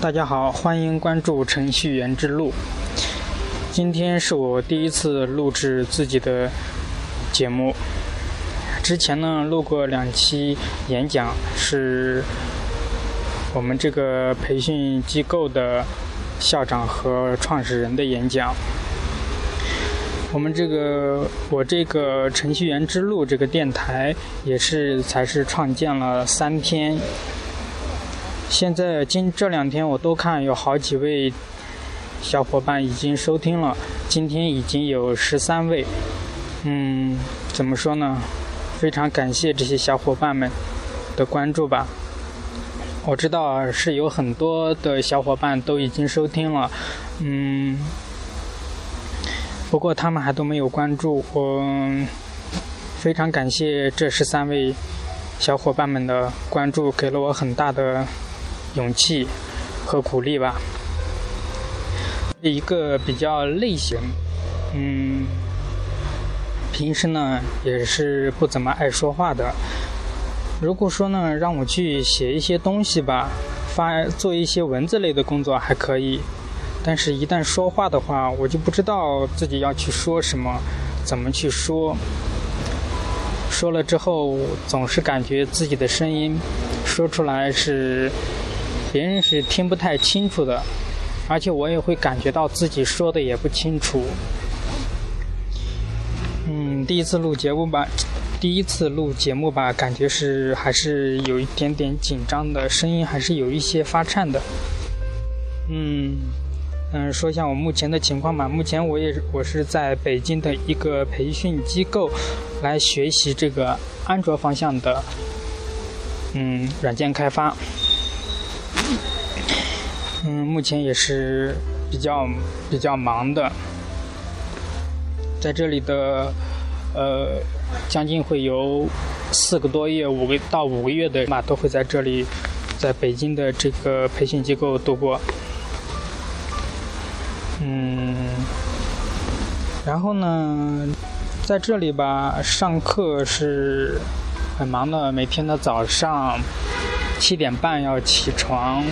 大家好，欢迎关注程序员之路。今天是我第一次录制自己的节目，之前呢录过两期演讲，是我们这个培训机构的校长和创始人的演讲。我们这个我这个程序员之路这个电台也是才是创建了三天。现在今这两天我都看有好几位小伙伴已经收听了，今天已经有十三位。嗯，怎么说呢？非常感谢这些小伙伴们的关注吧。我知道是有很多的小伙伴都已经收听了，嗯，不过他们还都没有关注我。非常感谢这十三位小伙伴们的关注，给了我很大的。勇气和鼓励吧。一个比较内向，嗯，平时呢也是不怎么爱说话的。如果说呢让我去写一些东西吧，发做一些文字类的工作还可以，但是一旦说话的话，我就不知道自己要去说什么，怎么去说。说了之后，总是感觉自己的声音说出来是。别人是听不太清楚的，而且我也会感觉到自己说的也不清楚。嗯，第一次录节目吧，第一次录节目吧，感觉是还是有一点点紧张的，声音还是有一些发颤的。嗯嗯，说一下我目前的情况吧。目前我也我是在北京的一个培训机构来学习这个安卓方向的嗯软件开发。嗯，目前也是比较比较忙的，在这里的呃，将近会有四个多月、五个到五个月的嘛，都会在这里，在北京的这个培训机构度过。嗯，然后呢，在这里吧，上课是很忙的，每天的早上七点半要起床。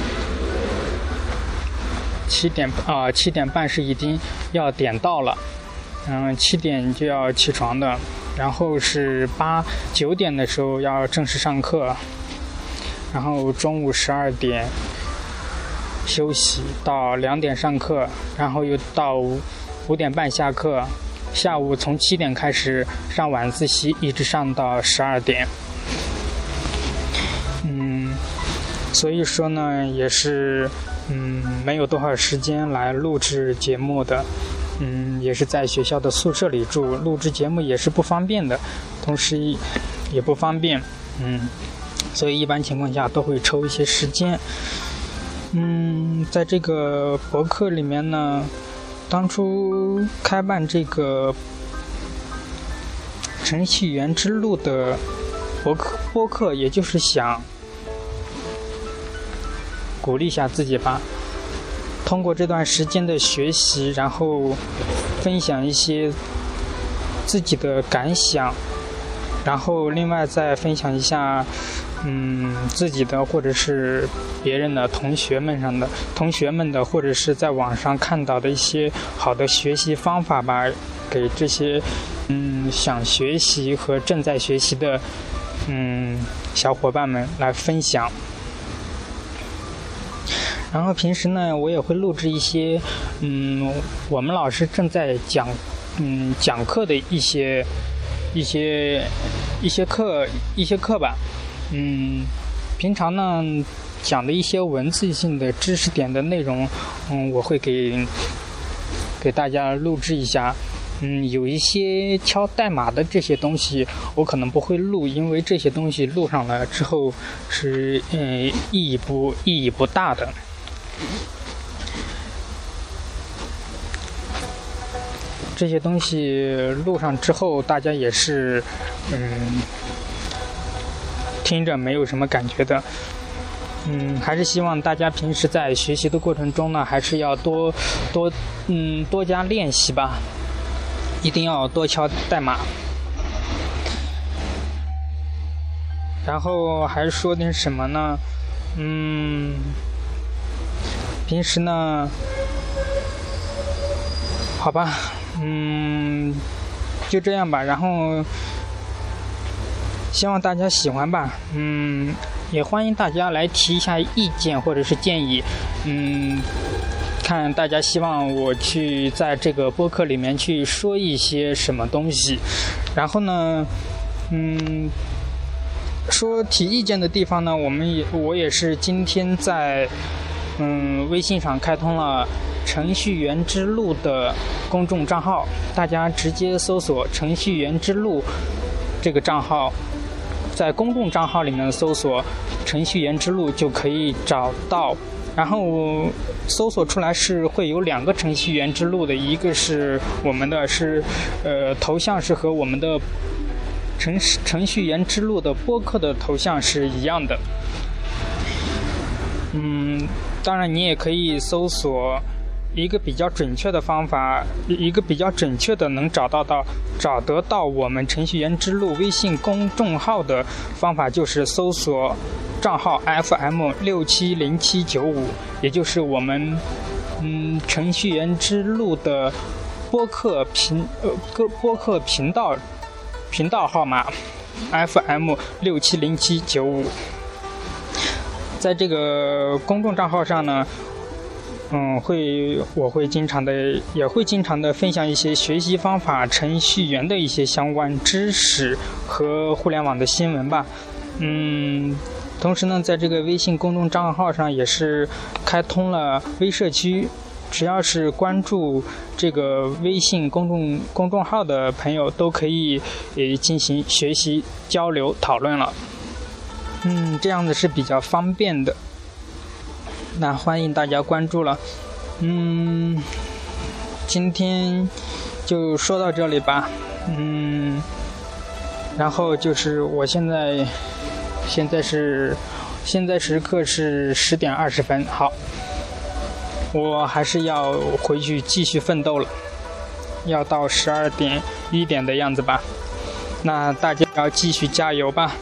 七点啊，七点半是已经要点到了，嗯，七点就要起床的，然后是八九点的时候要正式上课，然后中午十二点休息到两点上课，然后又到五点半下课，下午从七点开始上晚自习，一直上到十二点，所以说呢，也是。嗯，没有多少时间来录制节目的，嗯，也是在学校的宿舍里住，录制节目也是不方便的，同时也不方便，嗯，所以一般情况下都会抽一些时间。嗯，在这个博客里面呢，当初开办这个程序员之路的博客，博客也就是想。鼓励一下自己吧。通过这段时间的学习，然后分享一些自己的感想，然后另外再分享一下，嗯，自己的或者是别人的同学们上的同学们的，或者是在网上看到的一些好的学习方法吧，给这些嗯想学习和正在学习的嗯小伙伴们来分享。然后平时呢，我也会录制一些，嗯，我们老师正在讲，嗯，讲课的一些、一些、一些课、一些课吧，嗯，平常呢讲的一些文字性的知识点的内容，嗯，我会给给大家录制一下，嗯，有一些敲代码的这些东西，我可能不会录，因为这些东西录上了之后是，嗯，意义不意义不大的。这些东西录上之后，大家也是，嗯，听着没有什么感觉的，嗯，还是希望大家平时在学习的过程中呢，还是要多多，嗯，多加练习吧，一定要多敲代码。然后还说点什么呢？嗯。平时呢，好吧，嗯，就这样吧。然后希望大家喜欢吧，嗯，也欢迎大家来提一下意见或者是建议，嗯。看大家希望我去在这个播客里面去说一些什么东西，然后呢，嗯，说提意见的地方呢，我们也我也是今天在嗯微信上开通了程序员之路的公众账号，大家直接搜索程序员之路这个账号，在公众账号里面搜索程序员之路就可以找到。然后搜索出来是会有两个程序员之路的，一个是我们的是，呃，头像是和我们的程程序员之路的播客的头像是一样的。嗯，当然你也可以搜索一个比较准确的方法，一个比较准确的能找到到找得到我们程序员之路微信公众号的方法，就是搜索。账号 FM 六七零七九五，也就是我们嗯程序员之路的播客频呃播播客频道频道号码 FM 六七零七九五，在这个公众账号上呢，嗯会我会经常的也会经常的分享一些学习方法、程序员的一些相关知识和互联网的新闻吧，嗯。同时呢，在这个微信公众账号上也是开通了微社区，只要是关注这个微信公众公众号的朋友，都可以呃进行学习、交流、讨论了。嗯，这样子是比较方便的。那欢迎大家关注了。嗯，今天就说到这里吧。嗯，然后就是我现在。现在是，现在时刻是十点二十分。好，我还是要回去继续奋斗了，要到十二点一点的样子吧。那大家要继续加油吧。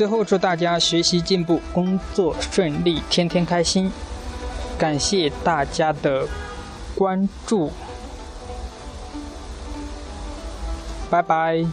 最后祝大家学习进步，工作顺利，天天开心。感谢大家的关注，拜拜。